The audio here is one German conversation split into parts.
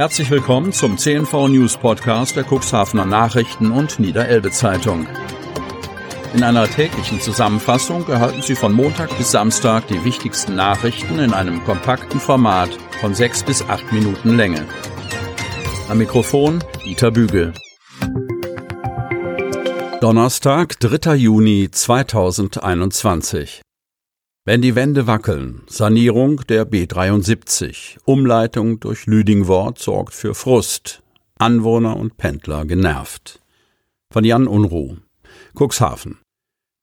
Herzlich willkommen zum CNV News Podcast der Cuxhavener Nachrichten und Niederelbe Zeitung. In einer täglichen Zusammenfassung erhalten Sie von Montag bis Samstag die wichtigsten Nachrichten in einem kompakten Format von sechs bis acht Minuten Länge. Am Mikrofon Dieter Bügel. Donnerstag, 3. Juni 2021. Wenn die Wände wackeln, Sanierung der B73, Umleitung durch Lüdingwort sorgt für Frust, Anwohner und Pendler genervt. Von Jan Unruh, Cuxhaven.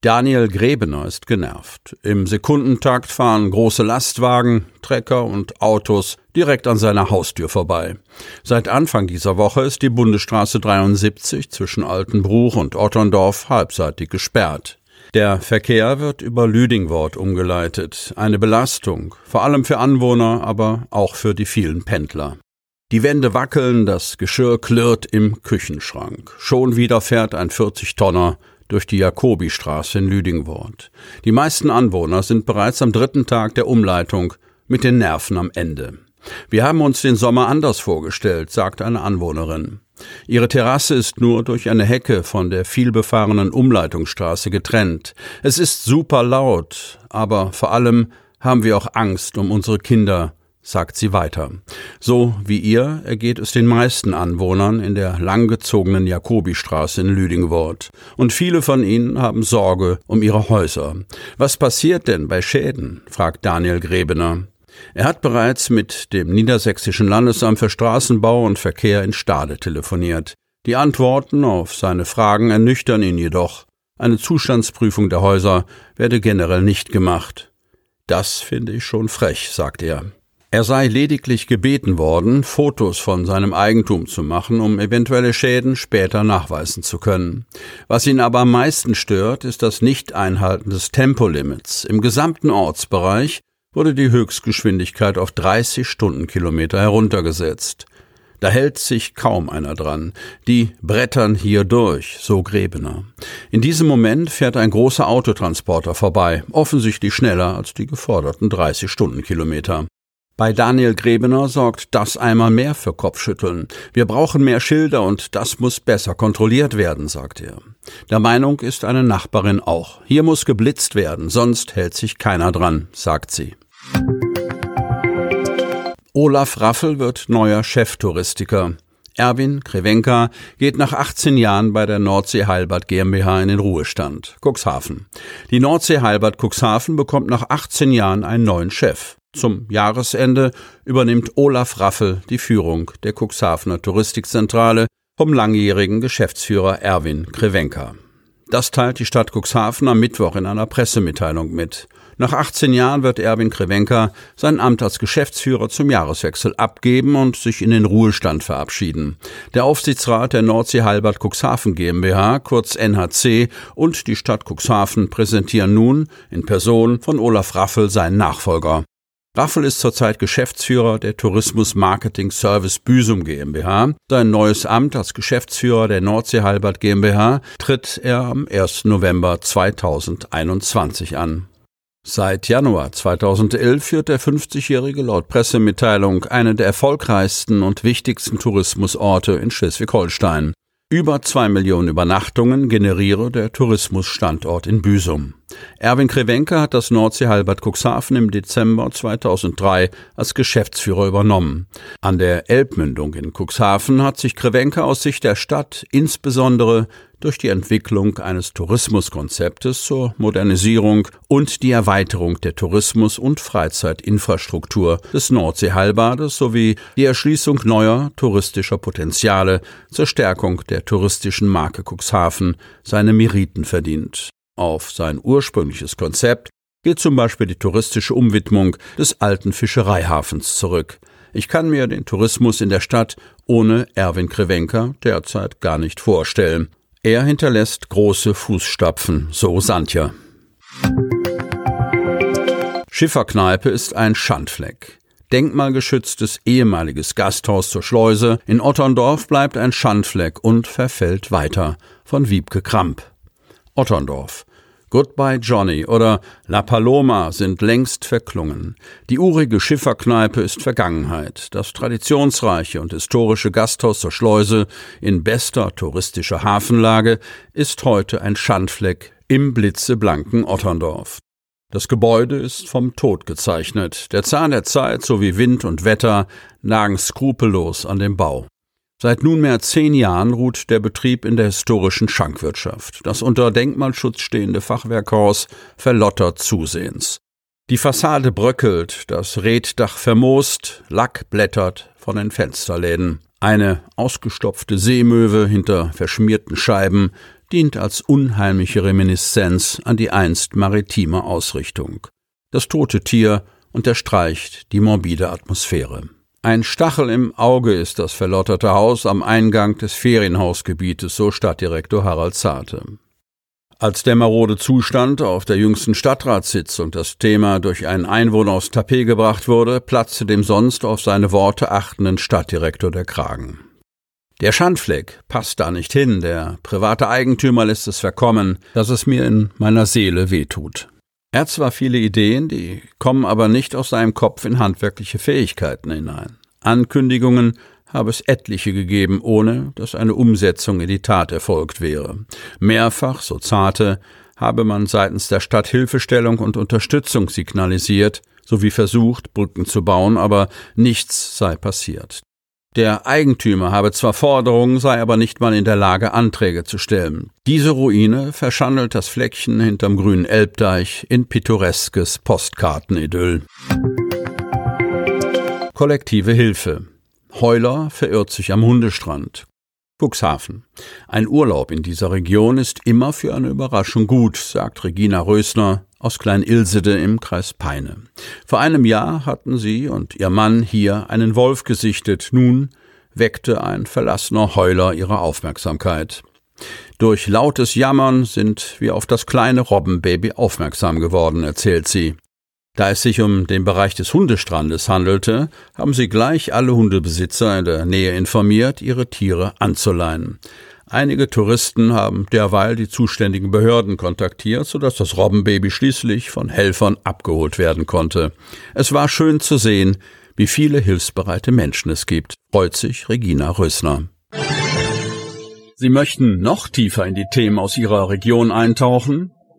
Daniel Grebener ist genervt. Im Sekundentakt fahren große Lastwagen, Trecker und Autos direkt an seiner Haustür vorbei. Seit Anfang dieser Woche ist die Bundesstraße 73 zwischen Altenbruch und Otterndorf halbseitig gesperrt. Der Verkehr wird über Lüdingwort umgeleitet. Eine Belastung, vor allem für Anwohner, aber auch für die vielen Pendler. Die Wände wackeln, das Geschirr klirrt im Küchenschrank. Schon wieder fährt ein 40-Tonner durch die Jakobistraße in Lüdingwort. Die meisten Anwohner sind bereits am dritten Tag der Umleitung mit den Nerven am Ende. Wir haben uns den Sommer anders vorgestellt, sagt eine Anwohnerin. Ihre Terrasse ist nur durch eine Hecke von der vielbefahrenen Umleitungsstraße getrennt. Es ist super laut, aber vor allem haben wir auch Angst um unsere Kinder, sagt sie weiter. So wie ihr ergeht es den meisten Anwohnern in der langgezogenen Jakobistraße in Lüdingwort. Und viele von ihnen haben Sorge um ihre Häuser. Was passiert denn bei Schäden? fragt Daniel Grebener. Er hat bereits mit dem Niedersächsischen Landesamt für Straßenbau und Verkehr in Stade telefoniert. Die Antworten auf seine Fragen ernüchtern ihn jedoch. Eine Zustandsprüfung der Häuser werde generell nicht gemacht. Das finde ich schon frech, sagt er. Er sei lediglich gebeten worden, Fotos von seinem Eigentum zu machen, um eventuelle Schäden später nachweisen zu können. Was ihn aber am meisten stört, ist das Nicht-Einhalten des Tempolimits. Im gesamten Ortsbereich wurde die Höchstgeschwindigkeit auf 30 Stundenkilometer heruntergesetzt. Da hält sich kaum einer dran. Die brettern hier durch, so Grebener. In diesem Moment fährt ein großer Autotransporter vorbei, offensichtlich schneller als die geforderten 30 Stundenkilometer. Bei Daniel Grebener sorgt das einmal mehr für Kopfschütteln. Wir brauchen mehr Schilder und das muss besser kontrolliert werden, sagt er. Der Meinung ist eine Nachbarin auch. Hier muss geblitzt werden, sonst hält sich keiner dran, sagt sie. Olaf Raffel wird neuer Cheftouristiker. Erwin Krevenka geht nach 18 Jahren bei der Nordsee Heilbad GmbH in den Ruhestand. Cuxhaven. Die Nordsee Heilbad Cuxhaven bekommt nach 18 Jahren einen neuen Chef. Zum Jahresende übernimmt Olaf Raffel die Führung der Cuxhavener Touristikzentrale vom langjährigen Geschäftsführer Erwin Krevenka. Das teilt die Stadt Cuxhaven am Mittwoch in einer Pressemitteilung mit. Nach 18 Jahren wird Erwin Krevenka sein Amt als Geschäftsführer zum Jahreswechsel abgeben und sich in den Ruhestand verabschieden. Der Aufsichtsrat der Nordsee Halbert Cuxhaven GmbH, kurz NHC, und die Stadt Cuxhaven präsentieren nun in Person von Olaf Raffel seinen Nachfolger. Raffel ist zurzeit Geschäftsführer der Tourismus Marketing Service Büsum GmbH. Sein neues Amt als Geschäftsführer der Nordsee Halbert GmbH tritt er am 1. November 2021 an. Seit Januar 2011 führt der 50-Jährige laut Pressemitteilung eine der erfolgreichsten und wichtigsten Tourismusorte in Schleswig-Holstein. Über zwei Millionen Übernachtungen generiere der Tourismusstandort in Büsum. Erwin Krewenke hat das Nordsee Halbert Cuxhaven im Dezember 2003 als Geschäftsführer übernommen. An der Elbmündung in Cuxhaven hat sich Krewenke aus Sicht der Stadt insbesondere durch die Entwicklung eines Tourismuskonzeptes zur Modernisierung und die Erweiterung der Tourismus- und Freizeitinfrastruktur des Nordseeheilbades sowie die Erschließung neuer touristischer Potenziale zur Stärkung der touristischen Marke Cuxhaven seine Meriten verdient. Auf sein ursprüngliches Konzept geht zum Beispiel die touristische Umwidmung des alten Fischereihafens zurück. Ich kann mir den Tourismus in der Stadt ohne Erwin Krewenker derzeit gar nicht vorstellen. Er hinterlässt große Fußstapfen, so Santja. Schifferkneipe ist ein Schandfleck. Denkmalgeschütztes ehemaliges Gasthaus zur Schleuse in Otterndorf bleibt ein Schandfleck und verfällt weiter. Von Wiebke Kramp. Otterndorf. Goodbye Johnny oder La Paloma sind längst verklungen. Die urige Schifferkneipe ist Vergangenheit. Das traditionsreiche und historische Gasthaus zur Schleuse in bester touristischer Hafenlage ist heute ein Schandfleck im blitzeblanken Otterndorf. Das Gebäude ist vom Tod gezeichnet. Der Zahn der Zeit sowie Wind und Wetter nagen skrupellos an dem Bau. Seit nunmehr zehn Jahren ruht der Betrieb in der historischen Schankwirtschaft. Das unter Denkmalschutz stehende Fachwerkhaus verlottert zusehends. Die Fassade bröckelt, das Reddach vermoost, Lack blättert von den Fensterläden. Eine ausgestopfte Seemöwe hinter verschmierten Scheiben dient als unheimliche Reminiszenz an die einst maritime Ausrichtung. Das tote Tier unterstreicht die morbide Atmosphäre. Ein Stachel im Auge ist das verlotterte Haus am Eingang des Ferienhausgebietes, so Stadtdirektor Harald Zarte. Als der marode Zustand auf der jüngsten Stadtratssitzung das Thema durch einen Einwohner aus Tapet gebracht wurde, platzte dem sonst auf seine Worte achtenden Stadtdirektor der Kragen. Der Schandfleck passt da nicht hin, der private Eigentümer lässt es verkommen, dass es mir in meiner Seele wehtut. Er hat zwar viele Ideen, die kommen aber nicht aus seinem Kopf in handwerkliche Fähigkeiten hinein. Ankündigungen habe es etliche gegeben, ohne dass eine Umsetzung in die Tat erfolgt wäre. Mehrfach, so zarte, habe man seitens der Stadt Hilfestellung und Unterstützung signalisiert, sowie versucht, Brücken zu bauen, aber nichts sei passiert. Der Eigentümer habe zwar Forderungen, sei aber nicht mal in der Lage, Anträge zu stellen. Diese Ruine verschandelt das Fleckchen hinterm grünen Elbdeich in pittoreskes Postkartenidyll. Kollektive Hilfe. Heuler verirrt sich am Hundestrand. Cuxhaven. Ein Urlaub in dieser Region ist immer für eine Überraschung gut, sagt Regina Rösner aus Klein-Ilsede im Kreis Peine. Vor einem Jahr hatten sie und ihr Mann hier einen Wolf gesichtet. Nun weckte ein verlassener Heuler ihre Aufmerksamkeit. Durch lautes Jammern sind wir auf das kleine Robbenbaby aufmerksam geworden, erzählt sie. Da es sich um den Bereich des Hundestrandes handelte, haben sie gleich alle Hundebesitzer in der Nähe informiert, ihre Tiere anzuleihen. Einige Touristen haben derweil die zuständigen Behörden kontaktiert, sodass das Robbenbaby schließlich von Helfern abgeholt werden konnte. Es war schön zu sehen, wie viele hilfsbereite Menschen es gibt, freut sich Regina Rösner. Sie möchten noch tiefer in die Themen aus Ihrer Region eintauchen?